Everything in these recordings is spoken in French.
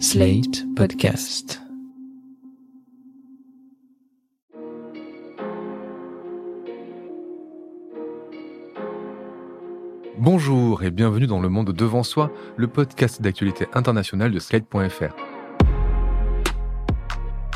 Slate Podcast. Bonjour et bienvenue dans Le Monde Devant Soi, le podcast d'actualité internationale de Slate.fr.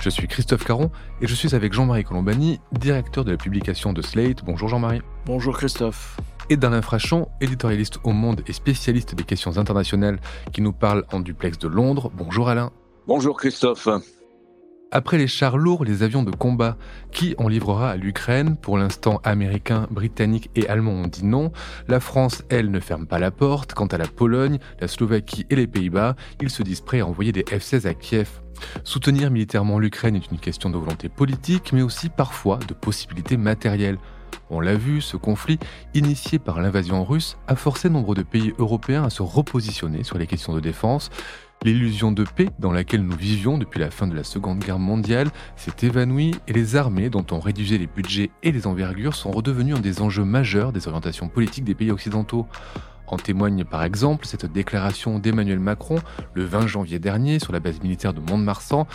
Je suis Christophe Caron et je suis avec Jean-Marie Colombani, directeur de la publication de Slate. Bonjour Jean-Marie. Bonjour Christophe. Et d'Alain Frachon, éditorialiste au Monde et spécialiste des questions internationales, qui nous parle en duplex de Londres. Bonjour Alain. Bonjour Christophe. Après les chars lourds, les avions de combat, qui en livrera à l'Ukraine? Pour l'instant, Américains, Britanniques et Allemands ont dit non. La France, elle, ne ferme pas la porte. Quant à la Pologne, la Slovaquie et les Pays-Bas, ils se disent prêts à envoyer des F-16 à Kiev. Soutenir militairement l'Ukraine est une question de volonté politique, mais aussi parfois de possibilités matérielles. On l'a vu, ce conflit, initié par l'invasion russe, a forcé nombre de pays européens à se repositionner sur les questions de défense. L'illusion de paix dans laquelle nous vivions depuis la fin de la Seconde Guerre mondiale s'est évanouie et les armées dont on réduisait les budgets et les envergures sont redevenues un des enjeux majeurs des orientations politiques des pays occidentaux. En témoigne par exemple cette déclaration d'Emmanuel Macron le 20 janvier dernier sur la base militaire de Mont-de-Marsan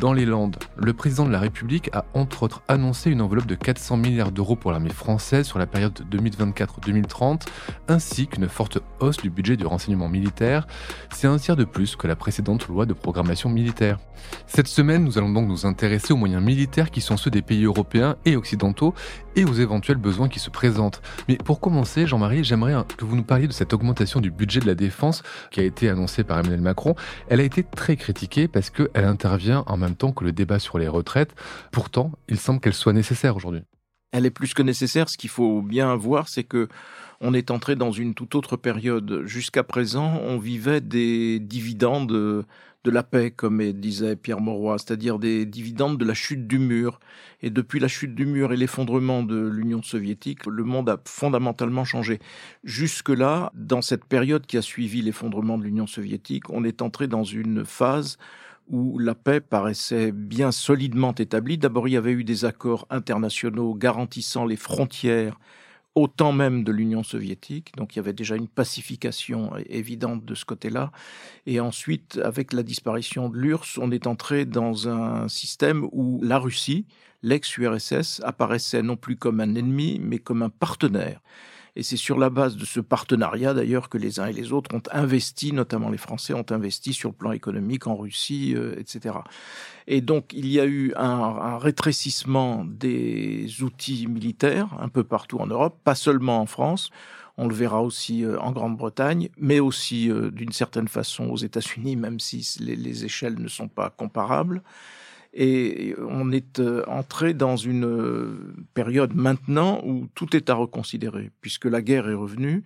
dans les Landes. Le président de la République a entre autres annoncé une enveloppe de 400 milliards d'euros pour l'armée française sur la période 2024-2030 ainsi qu'une forte hausse du budget du renseignement militaire. C'est un tiers de plus que la précédente loi de programmation militaire. Cette semaine, nous allons donc nous intéresser aux moyens militaires qui sont ceux des pays européens et occidentaux et aux éventuels besoins qui se présentent. Mais pour commencer, Jean-Marie, j'aimerais que vous nous parliez de cette augmentation du budget de la défense qui a été annoncée par Emmanuel Macron. Elle a été très critiquée parce qu'elle intervient en même temps que le débat sur les retraites. Pourtant, il semble qu'elle soit nécessaire aujourd'hui. Elle est plus que nécessaire. Ce qu'il faut bien voir, c'est que on est entré dans une toute autre période. Jusqu'à présent, on vivait des dividendes de la paix, comme disait Pierre Mauroy, c'est-à-dire des dividendes de la chute du mur. Et depuis la chute du mur et l'effondrement de l'Union soviétique, le monde a fondamentalement changé. Jusque-là, dans cette période qui a suivi l'effondrement de l'Union soviétique, on est entré dans une phase où la paix paraissait bien solidement établie. D'abord, il y avait eu des accords internationaux garantissant les frontières au temps même de l'Union soviétique. Donc il y avait déjà une pacification évidente de ce côté-là. Et ensuite, avec la disparition de l'URSS, on est entré dans un système où la Russie, l'ex-URSS, apparaissait non plus comme un ennemi, mais comme un partenaire. Et c'est sur la base de ce partenariat d'ailleurs que les uns et les autres ont investi, notamment les Français ont investi sur le plan économique en Russie, euh, etc. Et donc il y a eu un, rétrécissement des outils militaires un peu partout en Europe, pas seulement en France. On le verra aussi euh, en Grande-Bretagne, mais aussi euh, d'une certaine façon aux États-Unis, même si les échelles ne sont pas comparables. Et on est euh, entré dans une euh, période maintenant où tout est à reconsidérer, puisque la guerre est revenue,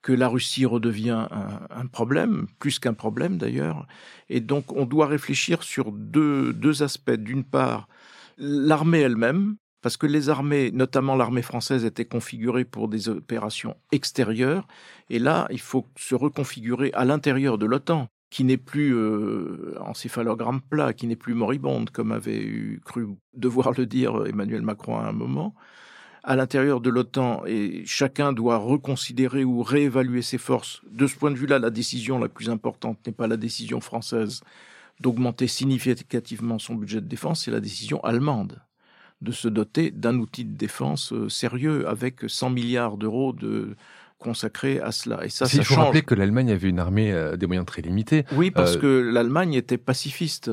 que la Russie redevient un, problème, plus qu'un problème d'ailleurs. Et donc on doit réfléchir sur deux, deux aspects. D'une part, l'armée elle-même, parce que les armées, notamment l'armée française, étaient configurées pour des opérations extérieures. Et là, il faut se reconfigurer à l'intérieur de l'OTAN qui n'est plus euh, encéphalogramme plat, qui n'est plus moribonde, comme avait cru devoir le dire Emmanuel Macron à un moment, à l'intérieur de l'OTAN, et chacun doit reconsidérer ou réévaluer ses forces. De ce point de vue-là, la décision la plus importante n'est pas la décision française d'augmenter significativement son budget de défense, c'est la décision allemande de se doter d'un outil de défense euh, sérieux avec 100 milliards d'euros de consacré à cela. Et ça, ça Il faut change. rappeler que l'Allemagne avait une armée euh, des moyens très limités. Oui, parce euh... que l'Allemagne était pacifiste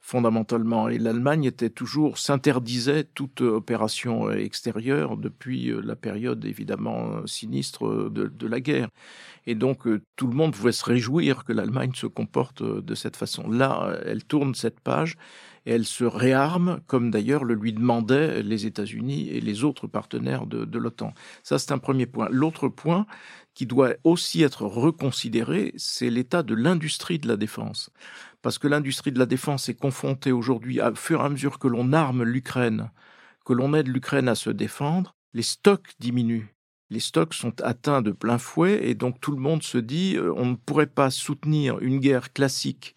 fondamentalement et l'Allemagne était toujours s'interdisait toute opération extérieure depuis euh, la période évidemment sinistre de, de la guerre. Et donc euh, tout le monde pouvait se réjouir que l'Allemagne se comporte de cette façon. Là, elle tourne cette page et elle se réarme, comme d'ailleurs le lui demandaient les États-Unis et les autres partenaires de, l'OTAN. Ça, c'est un premier point. L'autre point qui doit aussi être reconsidéré, c'est l'état de l'industrie de la défense. Parce que l'industrie de la défense est confrontée aujourd'hui, à fur et à mesure que l'on arme l'Ukraine, que l'on aide l'Ukraine à se défendre, les stocks diminuent. Les stocks sont atteints de plein fouet et donc tout le monde se dit euh, on ne pourrait pas soutenir une guerre classique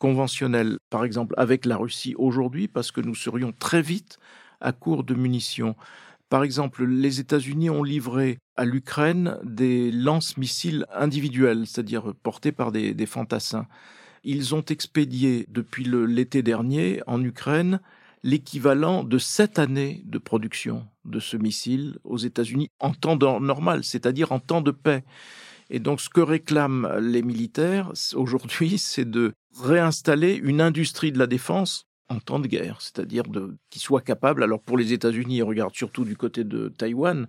conventionnelle, par exemple avec la Russie aujourd'hui, parce que nous serions très vite à court de munitions. Par exemple, les États-Unis ont livré à l'Ukraine des lance-missiles individuels, c'est-à-dire portés par des, des fantassins. ils ont expédié depuis l'été dernier en Ukraine l'équivalent de sept années de production de ce missile aux États-Unis en temps normal, c'est-à-dire en temps de paix. Et donc, ce que réclament les militaires aujourd'hui, c'est de réinstaller une industrie de la défense en temps de guerre, c'est-à-dire qu'ils soient capables. Alors, pour les États-Unis, ils regardent surtout du côté de Taïwan,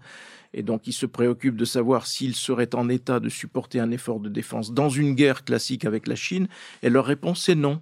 et donc ils se préoccupent de savoir s'ils seraient en état de supporter un effort de défense dans une guerre classique avec la Chine. Et leur réponse est non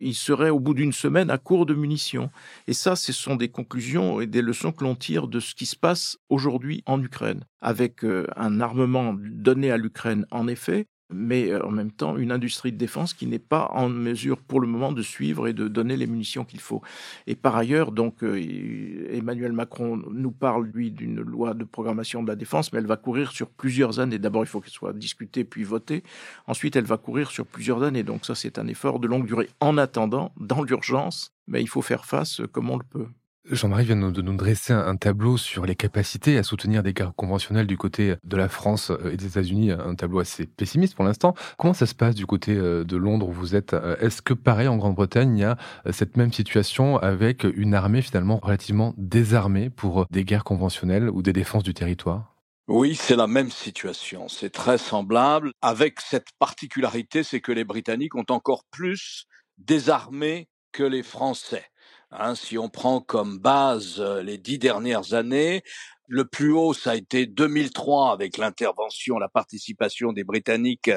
il serait au bout d'une semaine à court de munitions. Et ça, ce sont des conclusions et des leçons que l'on tire de ce qui se passe aujourd'hui en Ukraine, avec euh, un armement donné à l'Ukraine, en effet, mais euh, en même temps une industrie de défense qui n'est pas en mesure pour le moment de suivre et de donner les munitions qu'il faut. Et par ailleurs, donc euh, Emmanuel Macron nous parle lui d'une loi de programmation de la défense, mais elle va courir sur plusieurs années. D'abord, il faut qu'elle soit discutée puis votée. Ensuite, elle va courir sur plusieurs années. Donc ça, c'est un effort de longue durée. En attendant, dans l'urgence, mais il faut faire face comme on le peut. Jean-Marie vient de nous dresser un tableau sur les capacités à soutenir des guerres conventionnelles du côté de la France et des États-Unis, un tableau assez pessimiste pour l'instant. Comment ça se passe du côté euh, de Londres où vous êtes Est-ce que pareil en Grande-Bretagne, il y a euh, cette même situation avec une armée finalement relativement désarmée pour des guerres conventionnelles ou des défenses du territoire? Oui, c'est la même situation. C'est très semblable, avec cette particularité, c'est que les Britanniques ont encore plus désarmé que les Français. Hein, si on prend comme base euh, les dix dernières années, le plus haut, ça a été 2003 avec l'intervention, la participation des Britanniques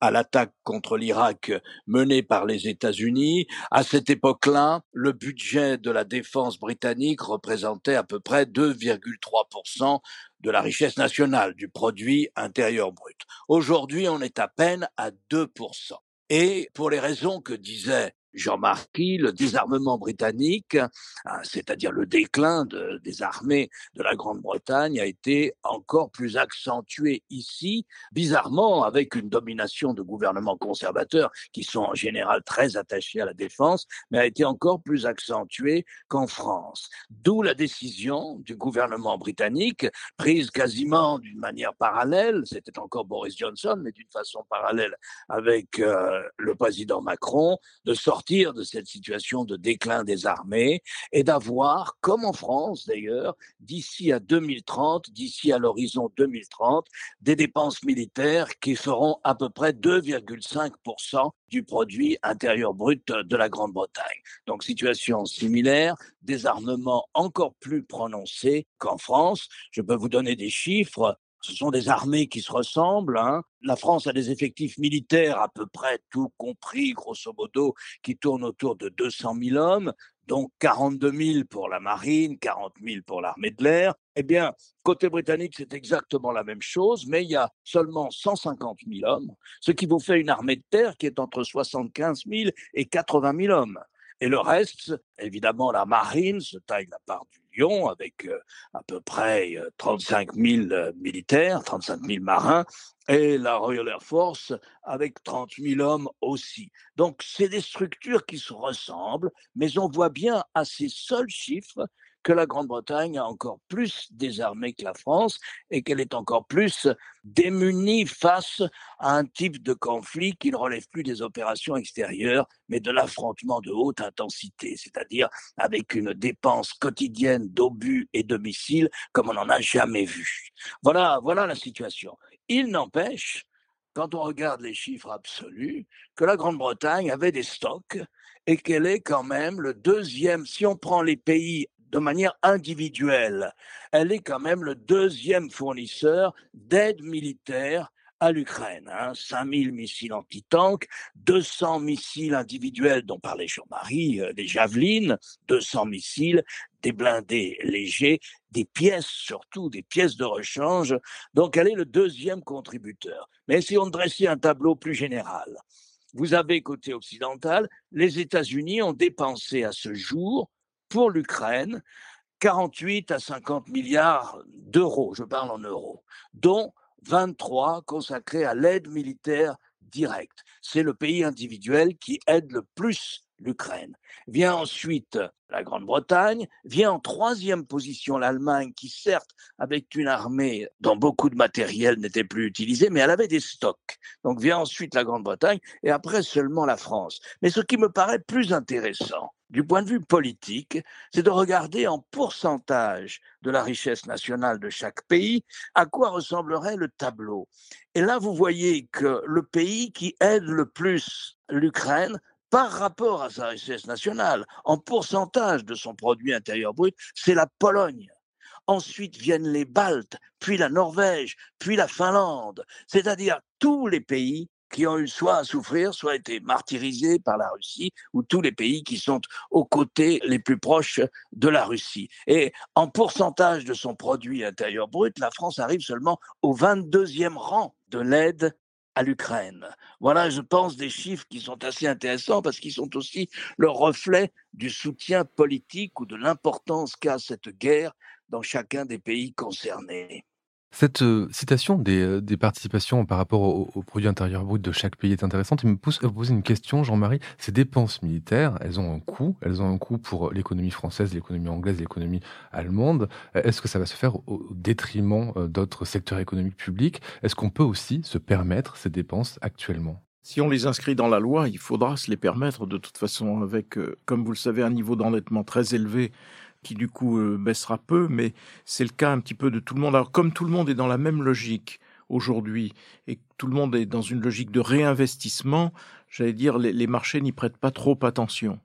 à l'attaque contre l'Irak menée par les États-Unis. À cette époque-là, le budget de la défense britannique représentait à peu près 2,3% de la richesse nationale, du produit intérieur brut. Aujourd'hui, on est à peine à 2%. Et pour les raisons que disait Jean Marquis, le désarmement britannique, hein, c'est-à-dire le déclin des armées de la Grande-Bretagne, a été encore plus accentué ici, bizarrement avec une domination de gouvernements conservateurs qui sont en général très attachés à la défense, mais a été encore plus accentué qu'en France. D'où la décision du gouvernement britannique, prise quasiment d'une manière parallèle, c'était encore Boris Johnson, mais d'une façon parallèle avec euh, le président Macron, de sortir de cette situation de déclin des armées et d'avoir, comme en France d'ailleurs, d'ici à 2030, d'ici à l'horizon 2030, des dépenses militaires qui feront à peu près 2,5% du produit intérieur brut de la Grande-Bretagne. Donc situation similaire, désarmement encore plus prononcé qu'en France. Je peux vous donner des chiffres ce sont des armées qui se ressemblent. Hein. La France a des effectifs militaires à peu près tout compris, grosso modo, qui tournent autour de 200 000 hommes, donc 42 000 pour la marine, 40 000 pour l'armée de l'air. Eh bien, côté britannique, c'est exactement la même chose, mais il y a seulement 150 000 hommes, ce qui vous fait une armée de terre qui est entre 75 000 et 80 000 hommes. Et le reste, évidemment, la marine se taille la part du lion avec euh, à peu près 35 euh, 000 euh, militaires, 35 000 marins, et la Royal Air Force avec 30 000 hommes aussi. Donc, c'est des structures qui se ressemblent, mais on voit bien à ces seuls chiffres que la Grande-Bretagne a encore plus désarmé que la France et qu'elle est encore plus démunie face à un type de conflit qui ne relève plus des opérations extérieures, mais de l'affrontement de haute intensité, c'est-à-dire avec une dépense quotidienne d'obus et de missiles comme on n'en a jamais vu. Voilà, voilà la situation. Il n'empêche, quand on regarde les chiffres absolus, que la Grande-Bretagne avait des stocks et qu'elle est quand même le deuxième, si on prend les pays de manière individuelle. Elle est quand même le deuxième fournisseur d'aide militaire à l'Ukraine. Hein. 5000 missiles anti-tank, 200 missiles individuels dont parlait Jean-Marie, euh, des javelines, 200 missiles, des blindés légers, des pièces surtout, des pièces de rechange. Donc elle est le deuxième contributeur. Mais si on dressait un tableau plus général, vous avez côté occidental, les États-Unis ont dépensé à ce jour pour l'Ukraine 48 à 50 milliards d'euros, je parle en euros, dont 23 consacrés à l'aide militaire directe. C'est le pays individuel qui aide le plus l'Ukraine. Vient ensuite la Grande-Bretagne, vient en troisième position l'Allemagne, qui certes, avec une armée dont beaucoup de matériel n'était plus utilisé, mais elle avait des stocks. Donc vient ensuite la Grande-Bretagne et après seulement la France. Mais ce qui me paraît plus intéressant, du point de vue politique, c'est de regarder en pourcentage de la richesse nationale de chaque pays à quoi ressemblerait le tableau. Et là, vous voyez que le pays qui aide le plus l'Ukraine par rapport à sa richesse nationale, en pourcentage de son produit intérieur brut, c'est la Pologne. Ensuite viennent les Baltes, puis la Norvège, puis la Finlande, c'est-à-dire tous les pays qui ont eu soit à souffrir, soit été martyrisés par la Russie, ou tous les pays qui sont aux côtés les plus proches de la Russie. Et en pourcentage de son produit intérieur brut, la France arrive seulement au 22e rang de l'aide à l'Ukraine. Voilà, je pense, des chiffres qui sont assez intéressants parce qu'ils sont aussi le reflet du soutien politique ou de l'importance qu'a cette guerre dans chacun des pays concernés. Cette euh, citation des, euh, des, participations par rapport au, au, produit intérieur brut de chaque pays est intéressante. Il me pousse à vous poser une question, Jean-Marie. Ces dépenses militaires, elles ont un coût. Elles ont un coût pour l'économie française, l'économie anglaise, l'économie allemande. Euh, est-ce que ça va se faire au, détriment d'autres secteurs économiques publics? Est-ce qu'on peut aussi se permettre ces dépenses actuellement? Si on les inscrit dans la loi, il faudra se les permettre de toute façon avec, comme vous le savez, un niveau d'endettement très élevé qui du coup euh, baissera peu, mais c'est le cas un petit peu de tout le monde. Alors comme tout le monde est dans la même logique aujourd'hui et tout le monde est dans une logique de réinvestissement, j'allais dire les, les marchés n'y prêtent pas trop attention.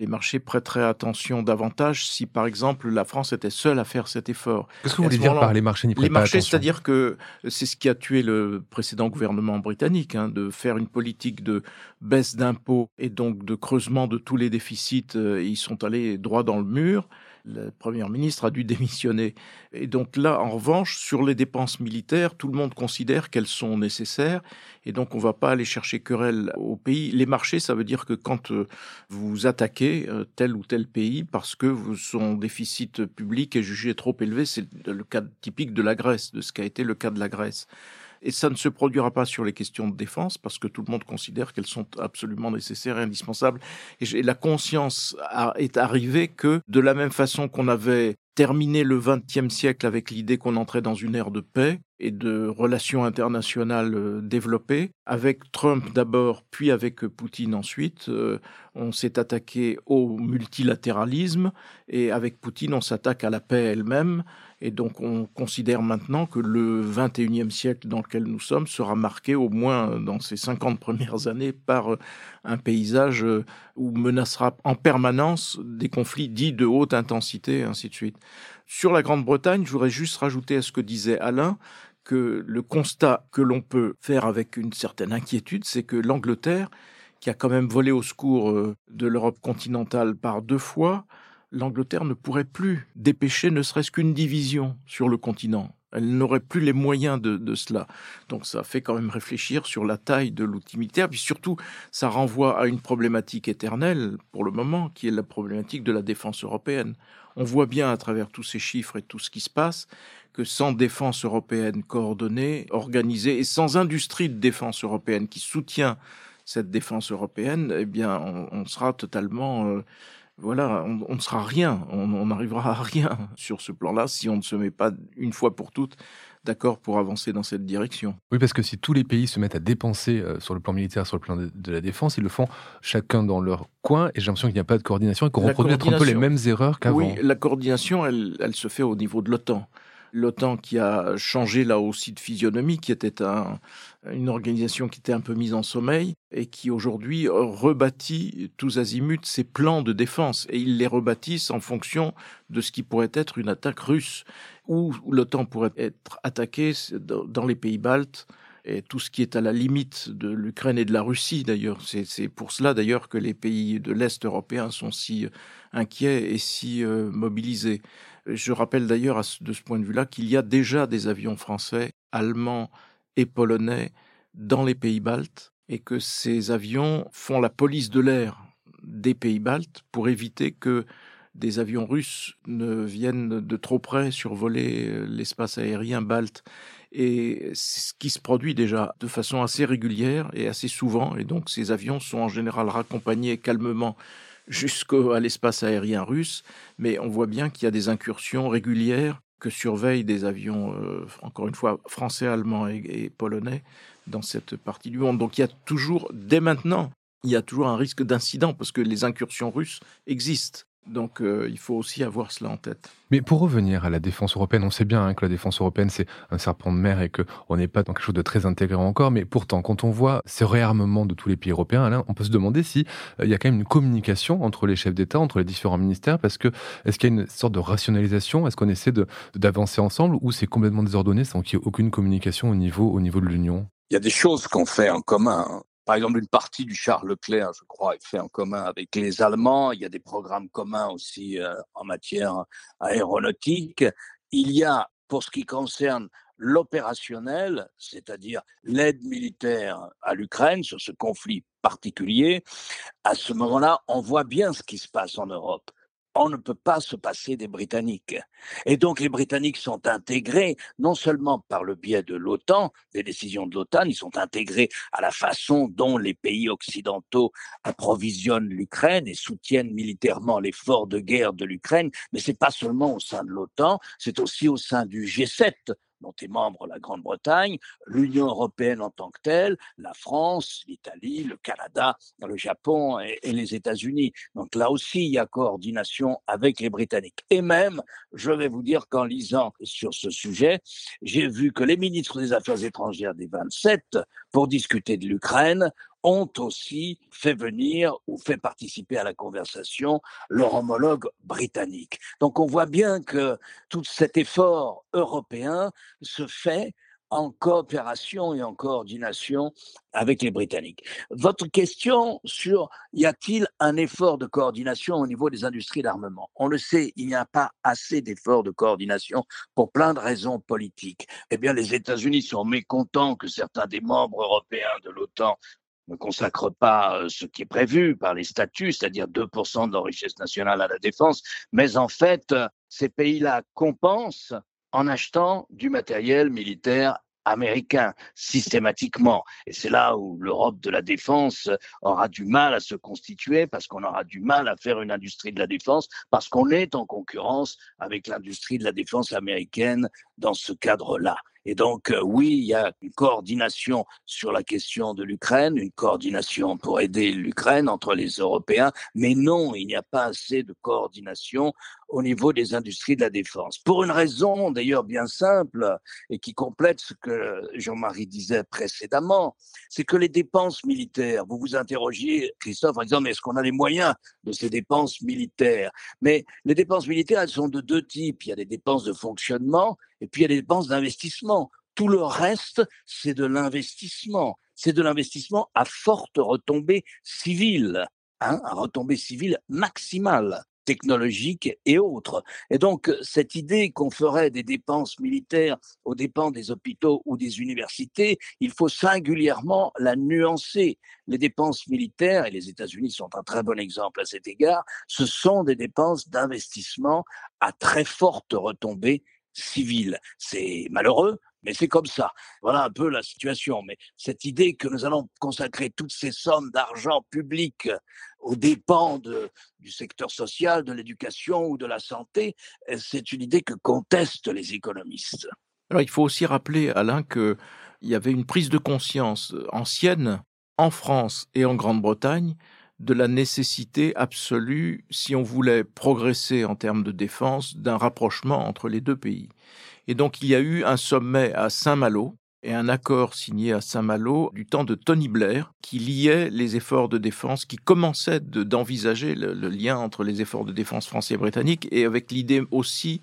Les marchés prêteraient attention davantage si, par exemple, la France était seule à faire cet effort. Qu'est-ce que vous voulez dire par les marchés n'y prêtent les marchés, c'est-à-dire que c'est ce qui a tué le précédent gouvernement britannique, hein, de faire une politique de baisse d'impôts et donc de creusement de tous les déficits. Euh, ils sont allés droit dans le mur la première ministre a dû démissionner. Et donc là, en revanche, sur les dépenses militaires, tout le monde considère qu'elles sont nécessaires. Et donc, on ne va pas aller chercher querelle au pays. Les marchés, ça veut dire que quand euh, vous attaquez euh, tel ou tel pays parce que son déficit public est jugé trop élevé, c'est le cas typique de la Grèce, de ce qu'a été le cas de la Grèce. Et ça ne se produira pas sur les questions de défense parce que tout le monde considère qu'elles sont absolument nécessaires et indispensables. Et la conscience est arrivée que de la même façon qu'on avait terminé le XXe siècle avec l'idée qu'on entrait dans une ère de paix et de relations internationales euh, développées. Avec Trump d'abord, puis avec Poutine ensuite, euh, on s'est attaqué au multilatéralisme et avec Poutine, on s'attaque à la paix elle-même. Et donc on considère maintenant que le 21e siècle dans lequel nous sommes sera marqué au moins dans ces 50 premières années par euh, un paysage euh, où menacera en permanence des conflits dits de haute intensité, ainsi de suite. Sur la Grande-Bretagne, je voudrais juste rajouter à ce que disait Alain que le constat que l'on peut faire avec une certaine inquiétude, c'est que l'Angleterre, qui a quand même volé au secours euh, de l'Europe continentale par deux fois, l'Angleterre ne pourrait plus dépêcher ne serait-ce qu'une division sur le continent. Elle n'aurait plus les moyens de, cela. Donc ça fait quand même réfléchir sur la taille de l'outil militaire. Puis surtout, ça renvoie à une problématique éternelle pour le moment, qui est la problématique de la défense européenne. On voit bien à travers tous ces chiffres et tout ce qui se passe que sans défense européenne coordonnée, organisée, et sans industrie de défense européenne qui soutient cette défense européenne, eh bien, on, sera totalement euh, voilà, on, ne sera rien, on n'arrivera à rien sur ce plan-là si on ne se met pas une fois pour toutes d'accord pour avancer dans cette direction. Oui, parce que si tous les pays se mettent à dépenser euh, sur le plan militaire, sur le plan de, la défense, ils le font chacun dans leur coin, et j'ai l'impression qu'il n'y a pas de coordination et qu'on reproduit un peu les mêmes erreurs qu'avant. Oui, la coordination, elle, elle se fait au niveau de l'OTAN l'OTAN qui a changé là aussi de physionomie, qui était une organisation qui était un peu mise en sommeil et qui aujourd'hui rebâtit tous azimuts ses plans de défense et ils les rebâtissent en fonction de ce qui pourrait être une attaque russe ou l'OTAN pourrait être attaquée dans les pays baltes et tout ce qui est à la limite de l'Ukraine et de la Russie d'ailleurs. C'est pour cela d'ailleurs que les pays de l'Est européen sont si inquiets et si euh, mobilisés. Je rappelle d'ailleurs de ce point de vue-là qu'il y a déjà des avions français, allemands et polonais dans les pays baltes et que ces avions font la police de l'air des pays baltes pour éviter que des avions russes ne viennent de trop près survoler euh, l'espace aérien balte. Et ce qui se produit déjà de façon assez régulière et assez souvent. Et donc ces avions sont en général raccompagnés calmement jusqu'à l'espace aérien russe. Mais on voit bien qu'il y a des incursions régulières que surveillent des avions, euh, encore une fois, français, allemands et, polonais dans cette partie du monde. Donc il y a toujours, dès maintenant, il y a toujours un risque d'incident parce que les incursions russes existent. Donc euh, il faut aussi avoir cela en tête. Mais pour revenir à la défense européenne, on sait bien hein, que la défense européenne c'est un serpent de mer et qu'on n'est pas dans quelque chose de très intégré encore. Mais pourtant, quand on voit ce réarmement de tous les pays européens, on peut se demander si euh, il y a quand même une communication entre les chefs d'État, entre les différents ministères, parce que est-ce qu'il y a une sorte de rationalisation? Est-ce qu'on essaie d'avancer ensemble ou c'est complètement désordonné sans qu'il y ait aucune communication au niveau, au niveau de l'Union? Il y a des choses qu'on fait en commun. Hein. Par exemple, une partie du char Leclerc, je crois, est fait en commun avec les Allemands. Il y a des programmes communs aussi euh, en matière aéronautique. Il y a, pour ce qui concerne l'opérationnel, c'est-à-dire l'aide militaire à l'Ukraine sur ce conflit particulier, à ce moment-là, on voit bien ce qui se passe en Europe on ne peut pas se passer des Britanniques. Et donc les Britanniques sont intégrés non seulement par le biais de l'OTAN, des décisions de l'OTAN, ils sont intégrés à la façon dont les pays occidentaux approvisionnent l'Ukraine et soutiennent militairement l'effort de guerre de l'Ukraine, mais c'est pas seulement au sein de l'OTAN, c'est aussi au sein du G7 dont est membre la Grande-Bretagne, l'Union européenne en tant que telle, la France, l'Italie, le Canada, le Japon et, les États-Unis. Donc là aussi, il y a coordination avec les Britanniques. Et même, je vais vous dire qu'en lisant sur ce sujet, j'ai vu que les ministres des Affaires étrangères des 27, pour discuter de l'Ukraine, ont aussi fait venir ou fait participer à la conversation leur homologue britannique. Donc on voit bien que tout cet effort européen se fait en coopération et en coordination avec les Britanniques. Votre question sur y a-t-il un effort de coordination au niveau des industries d'armement? On le sait, il n'y a pas assez d'efforts de coordination pour plein de raisons politiques. Eh bien, les États-Unis sont mécontents que certains des membres européens de l'OTAN ne consacre pas euh, ce qui est prévu par les statuts, c'est-à-dire 2% de leur richesse nationale à la défense, mais en fait, ces pays-là compensent en achetant du matériel militaire américain systématiquement. Et c'est là où l'Europe de la défense aura du mal à se constituer parce qu'on aura du mal à faire une industrie de la défense parce qu'on est en concurrence avec l'industrie de la défense américaine dans ce cadre-là. Et donc, euh, oui, il y a une coordination sur la question de l'Ukraine, une coordination pour aider l'Ukraine entre les Européens, mais non, il n'y a pas assez de coordination au niveau des industries de la défense. Pour une raison d'ailleurs bien simple et qui complète ce que Jean-Marie disait précédemment, c'est que les dépenses militaires, vous vous interrogiez, Christophe, en disant, mais est-ce qu'on a les moyens de ces dépenses militaires? Mais les dépenses militaires, elles sont de deux types. Il y a des dépenses de fonctionnement et puis il y a des dépenses d'investissement. Tout le reste, c'est de l'investissement. C'est de l'investissement à forte retombée civile, hein, à retombée civile maximale technologique et autres. Et donc, cette idée qu'on ferait des dépenses militaires aux dépens des hôpitaux ou des universités, il faut singulièrement la nuancer. Les dépenses militaires, et les États-Unis sont un très bon exemple à cet égard, ce sont des dépenses d'investissement à très forte retombée C'est malheureux, mais c'est comme ça. Voilà un peu la situation. Mais cette idée que nous allons consacrer toutes ces sommes d'argent public aux dépens du secteur social, de l'éducation ou de la santé, euh, c'est une idée que contestent les économistes. Alors il faut aussi rappeler, Alain, qu'il y avait une prise de conscience ancienne en France et en Grande-Bretagne de la nécessité absolue, si on voulait progresser en termes de défense, d'un rapprochement entre les deux pays. Et donc il y a eu un sommet à Saint-Malo et un accord signé à Saint-Malo du temps de Tony Blair qui liait les efforts de défense, qui commençait d'envisager le, le, lien entre les efforts de défense français et britanniques et avec l'idée aussi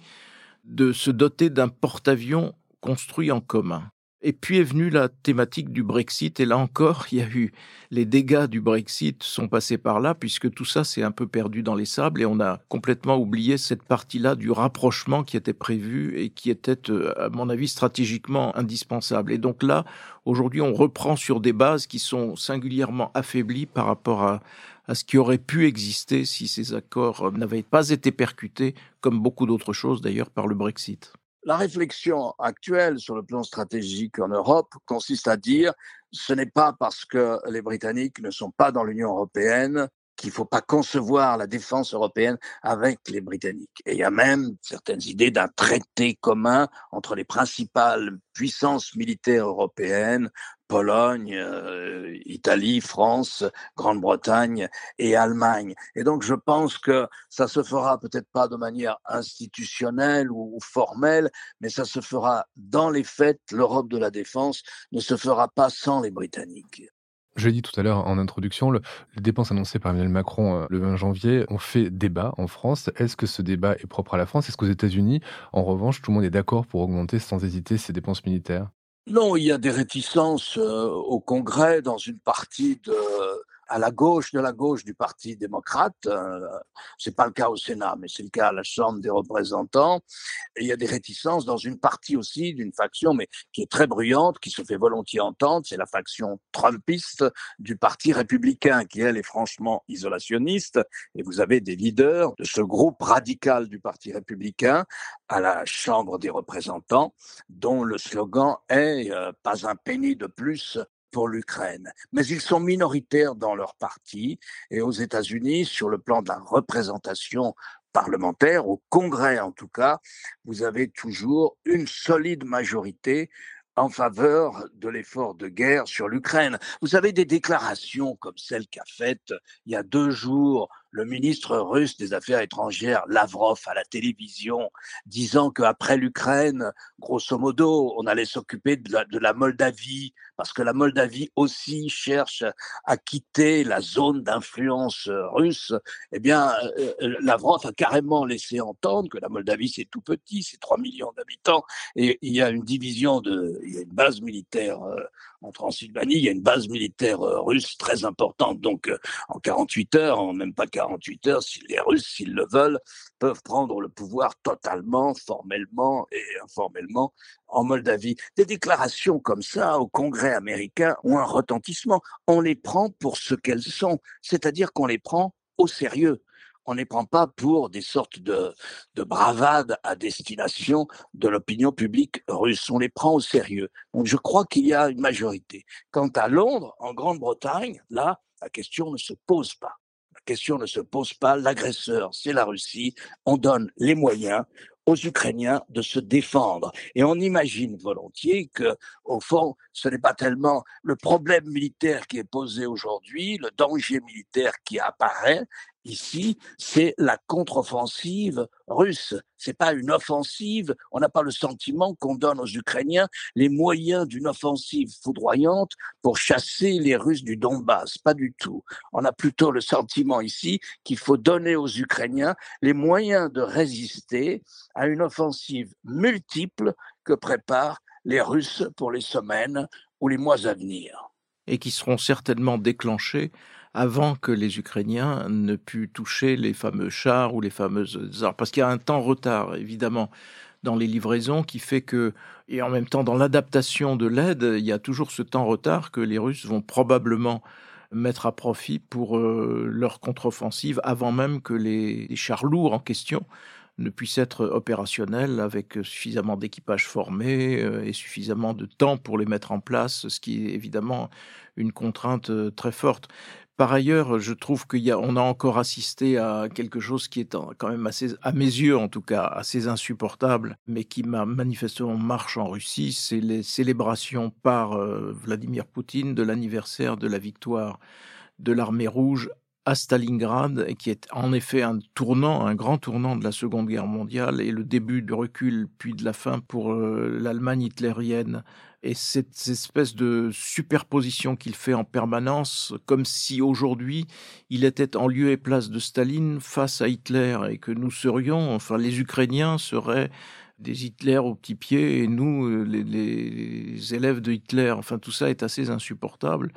de se doter d'un porte-avions construit en commun. Et puis est venue la thématique du Brexit, et là encore, il y a eu les dégâts du Brexit sont passés par là, puisque tout ça s'est un peu perdu dans les sables, et on a complètement oublié cette partie-là du rapprochement qui était prévu et qui était, euh, à mon avis, stratégiquement indispensable. Et donc là, aujourd'hui, on reprend sur des bases qui sont singulièrement affaiblies par rapport à, à ce qui aurait pu exister si ces accords n'avaient pas été percutés, comme beaucoup d'autres choses d'ailleurs, par le Brexit. La réflexion actuelle sur le plan stratégique en Europe consiste à dire ce n'est pas parce que les Britanniques ne sont pas dans l'Union européenne qu'il ne faut pas concevoir la défense européenne avec les Britanniques. Et il y a même certaines idées d'un traité commun entre les principales puissances militaires européennes, Pologne, euh, Italie, France, Grande-Bretagne et Allemagne. Et donc je pense que ça se fera peut-être pas de manière institutionnelle ou, formelle, mais ça se fera dans les faits. L'Europe de la défense ne se fera pas sans les Britanniques. Je l'ai dit tout à l'heure en introduction, les dépenses annoncées par Emmanuel Macron euh, le 20 janvier ont fait débat en France. Est-ce que ce débat est propre à la France? Est-ce qu'aux États-Unis, en revanche, tout le monde est d'accord pour augmenter sans hésiter ces dépenses militaires? Non, il y a des réticences euh, au Congrès dans une partie de à la gauche de la gauche du Parti démocrate. Euh, c'est pas le cas au Sénat, mais c'est le cas à la Chambre des représentants. Et il y a des réticences dans une partie aussi d'une faction, mais qui est très bruyante, qui se fait volontiers entendre. C'est la faction trumpiste du Parti républicain, qui elle est franchement isolationniste. Et vous avez des leaders de ce groupe radical du Parti républicain à la Chambre des représentants, dont le slogan est euh, pas un penny de plus pour l'Ukraine. Mais ils sont minoritaires dans leur parti et aux États-Unis, sur le plan de la représentation parlementaire, au Congrès en tout cas, vous avez toujours une solide majorité en faveur de l'effort de guerre sur l'Ukraine. Vous avez des déclarations comme celle qu'a faite il y a deux jours le ministre russe des Affaires étrangères, Lavrov, à la télévision, disant qu'après l'Ukraine, grosso modo, on allait s'occuper de, la, Moldavie, parce que la Moldavie aussi cherche à quitter la zone d'influence russe, eh bien, euh, euh, Lavrov a carrément laissé entendre que la Moldavie, c'est tout petit, c'est 3 millions d'habitants, et il y a une division, de, il y a une base militaire euh, en Transylvanie, il y a une base militaire russe très importante. Donc, en 48 heures, en même pas 48 heures, si les Russes, s'ils le veulent, peuvent prendre le pouvoir totalement, formellement et informellement en Moldavie. Des déclarations comme ça au Congrès américain ont un retentissement. On les prend pour ce qu'elles sont, c'est-à-dire qu'on les prend au sérieux on ne les prend pas pour des sortes de, de bravades à destination de l'opinion publique russe. On les prend au sérieux. Donc je crois qu'il y a une majorité. Quant à Londres, en Grande-Bretagne, là, la question ne se pose pas question ne se pose pas. L'agresseur, c'est la Russie. On donne les moyens aux Ukrainiens de se défendre. Et on imagine volontiers que, au fond, ce n'est pas tellement le problème militaire qui est posé aujourd'hui, le danger militaire qui apparaît, Ici, c'est la contre-offensive russe. C'est pas une offensive. On n'a pas le sentiment qu'on donne aux Ukrainiens les moyens d'une offensive foudroyante pour chasser les Russes du Donbass. Pas du tout. On a plutôt le sentiment ici qu'il faut donner aux Ukrainiens les moyens de résister à une offensive multiple que préparent les Russes pour les semaines ou les mois à venir. Et qui seront certainement déclenchées avant que les Ukrainiens ne puissent toucher les fameux chars ou les fameuses armes. Parce qu'il y a un temps retard, évidemment, dans les livraisons qui fait que, et en même temps dans l'adaptation de l'aide, il y a toujours ce temps retard que les Russes vont probablement mettre à profit pour euh, leur contre-offensive avant même que les, chars lourds en question ne puissent être opérationnels avec suffisamment d'équipage formé euh, et suffisamment de temps pour les mettre en place, ce qui est évidemment une contrainte euh, très forte. Par ailleurs, je trouve qu'on a, encore assisté à quelque chose qui est quand même assez, à mes yeux en tout cas, assez insupportable, mais qui manifestement marche en Russie, c'est les célébrations par euh, Vladimir Poutine de l'anniversaire de la victoire de l'armée rouge à Stalingrad, qui est en effet un tournant, un grand tournant de la Seconde Guerre mondiale et le début du recul puis de la fin pour euh, l'Allemagne hitlérienne et cette espèce de superposition qu'il fait en permanence, comme si aujourd'hui il était en lieu et place de Staline face à Hitler et que nous serions, enfin les Ukrainiens seraient des Hitler au petit pied et nous euh, les, les élèves de Hitler. Enfin tout ça est assez insupportable.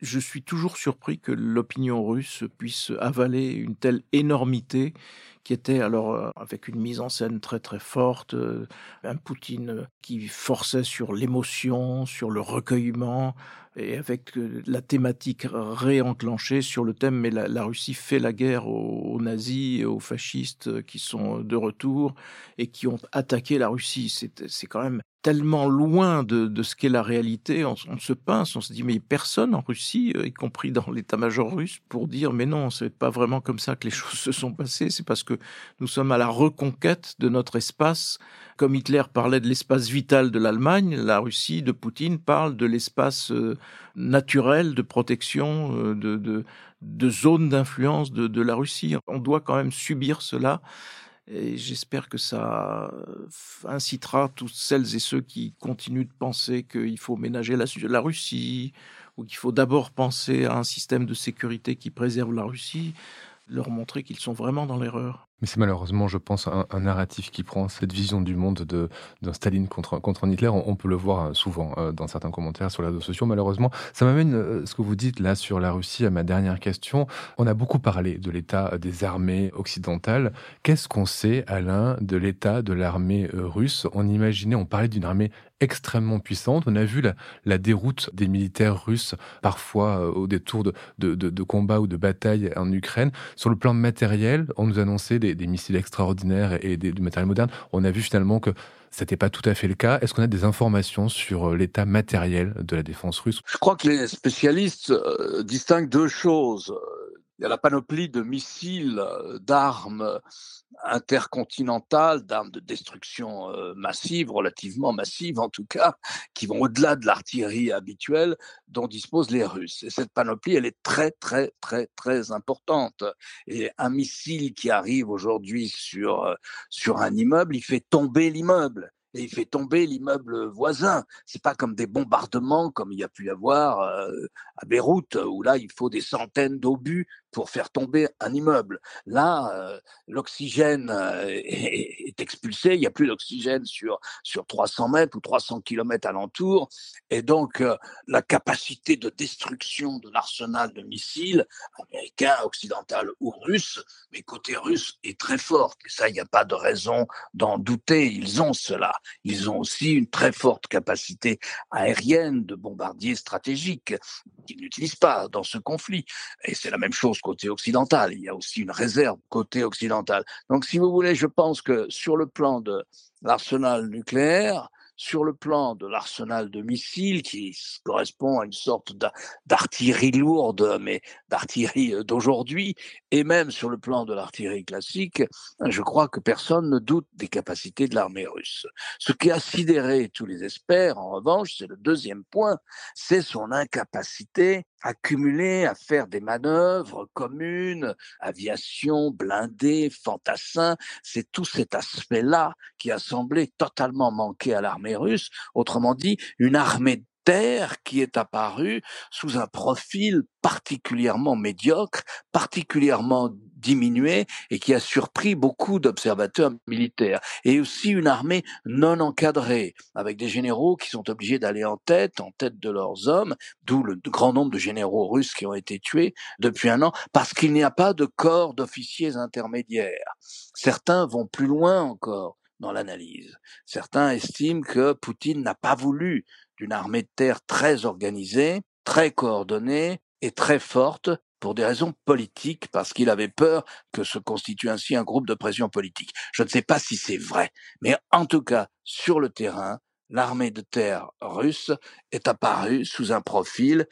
Je suis toujours surpris que l'opinion russe puisse avaler une telle énormité qui était alors euh, avec une mise en scène très très forte, euh, un Poutine qui forçait sur l'émotion, sur le recueillement, et avec la thématique réenclenchée sur le thème, mais la, Russie fait la guerre aux, nazis et aux fascistes qui sont de retour et qui ont attaqué la Russie. C'est quand même tellement loin de, ce qu'est la réalité, on, se pince, on se dit mais personne en Russie, euh, y compris dans l'état-major russe, pour dire mais non, c'est pas vraiment comme ça que les choses se sont passées, c'est parce que nous sommes à la reconquête de notre espace. Comme Hitler parlait de l'espace vital de l'Allemagne, la Russie de Poutine parle de l'espace euh, naturel de protection, euh, de, de, zone d'influence de la Russie. On doit quand même subir cela. Et j'espère que ça incitera tous celles et ceux qui continuent de penser qu'il faut ménager la, la Russie, ou qu'il faut d'abord penser à un système de sécurité qui préserve la Russie, leur montrer qu'ils sont vraiment dans l'erreur. Mais c'est malheureusement, je pense, un, narratif qui prend cette vision du monde de, d'un Staline contre, contre Hitler. On, peut le voir euh, souvent euh, dans certains commentaires sur les réseaux sociaux. Malheureusement, ça m'amène euh, ce que vous dites là sur la Russie à ma dernière question. On a beaucoup parlé de l'état des armées occidentales. Qu'est-ce qu'on sait, Alain, de l'état de l'armée russe? On imaginait, on parlait d'une armée extrêmement puissante. On a vu la, déroute des militaires russes, parfois au détour de, de, de, combats ou de batailles en Ukraine. Sur le plan matériel, on nous annonçait des, missiles extraordinaires et du matériel moderne, on a vu finalement que ce n'était pas tout à fait le cas. Est-ce qu'on a des informations sur euh, l'état matériel de la défense russe? Je crois que les spécialistes euh, distinguent deux choses. Il y a la panoplie de missiles, euh, d'armes intercontinentales, d'armes de destruction euh, massive, relativement massive en tout cas, qui vont au-delà de l'artillerie habituelle dont disposent les Russes. Et cette panoplie, elle est très, très, très, très importante. Et un missile qui arrive aujourd'hui sur, euh, sur un immeuble, il fait tomber l'immeuble et il fait tomber l'immeuble voisin. C'est pas comme des bombardements comme il y a pu y avoir à Beyrouth où là il faut des centaines d'obus pour faire tomber un immeuble. Là, euh, l'oxygène euh, est, expulsé, il n'y a plus d'oxygène sur, sur 300 mètres ou 300 kilomètres alentour, et donc euh, la capacité de destruction de l'arsenal de missiles américain, occidental ou russe, mais côté russe, est très forte. Et ça, il n'y a pas de raison d'en douter. Ils ont cela. Ils ont aussi une très forte capacité aérienne de bombardiers stratégiques qu'ils n'utilisent pas dans ce conflit. Et c'est la même chose côté occidental. Il y a aussi une réserve côté occidental. Donc, si vous voulez, je pense que sur le plan de l'arsenal nucléaire, sur le plan de l'arsenal de missiles qui correspond à une sorte d'artillerie lourde, mais d'artillerie euh, d'aujourd'hui, et même sur le plan de l'artillerie classique, je crois que personne ne doute des capacités de l'armée russe. Ce qui a sidéré tous les experts, en revanche, c'est le deuxième point, c'est son incapacité à cumuler, à faire des manœuvres communes, aviation, blindés, fantassins, c'est tout cet aspect-là qui a semblé totalement manquer à l'armée russe, autrement dit, une armée terre qui est apparue sous un profil particulièrement médiocre, particulièrement diminué et qui a surpris beaucoup d'observateurs militaires. Et aussi une armée non encadrée, avec des généraux qui sont obligés d'aller en tête, en tête de leurs hommes, d'où le grand nombre de généraux russes qui ont été tués depuis un an, parce qu'il n'y a pas de corps d'officiers intermédiaires. Certains vont plus loin encore dans l'analyse. Certains estiment que Poutine n'a pas voulu d'une armée de terre très organisée, très coordonnée et très forte pour des raisons politiques, parce qu'il avait peur que se constitue ainsi un groupe de pression politique. Je ne sais pas si c'est vrai, mais en tout cas, sur le terrain, l'armée de terre russe est apparue sous un profil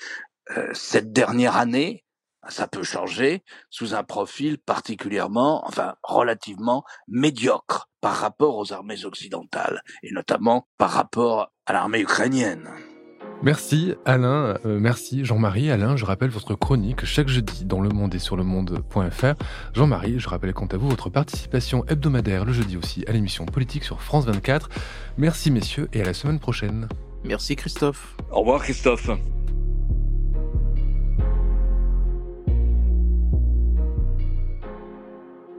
euh, cette dernière année, ça peut changer, sous un profil particulièrement, enfin relativement médiocre par rapport aux armées occidentales, et notamment par rapport à l'armée ukrainienne. Merci Alain, euh, merci Jean-Marie. Alain, je rappelle votre chronique chaque jeudi dans le monde et sur le monde.fr. Jean-Marie, je rappelle quant à vous votre participation hebdomadaire le jeudi aussi à l'émission Politique sur France 24. Merci messieurs et à la semaine prochaine. Merci Christophe. Au revoir Christophe.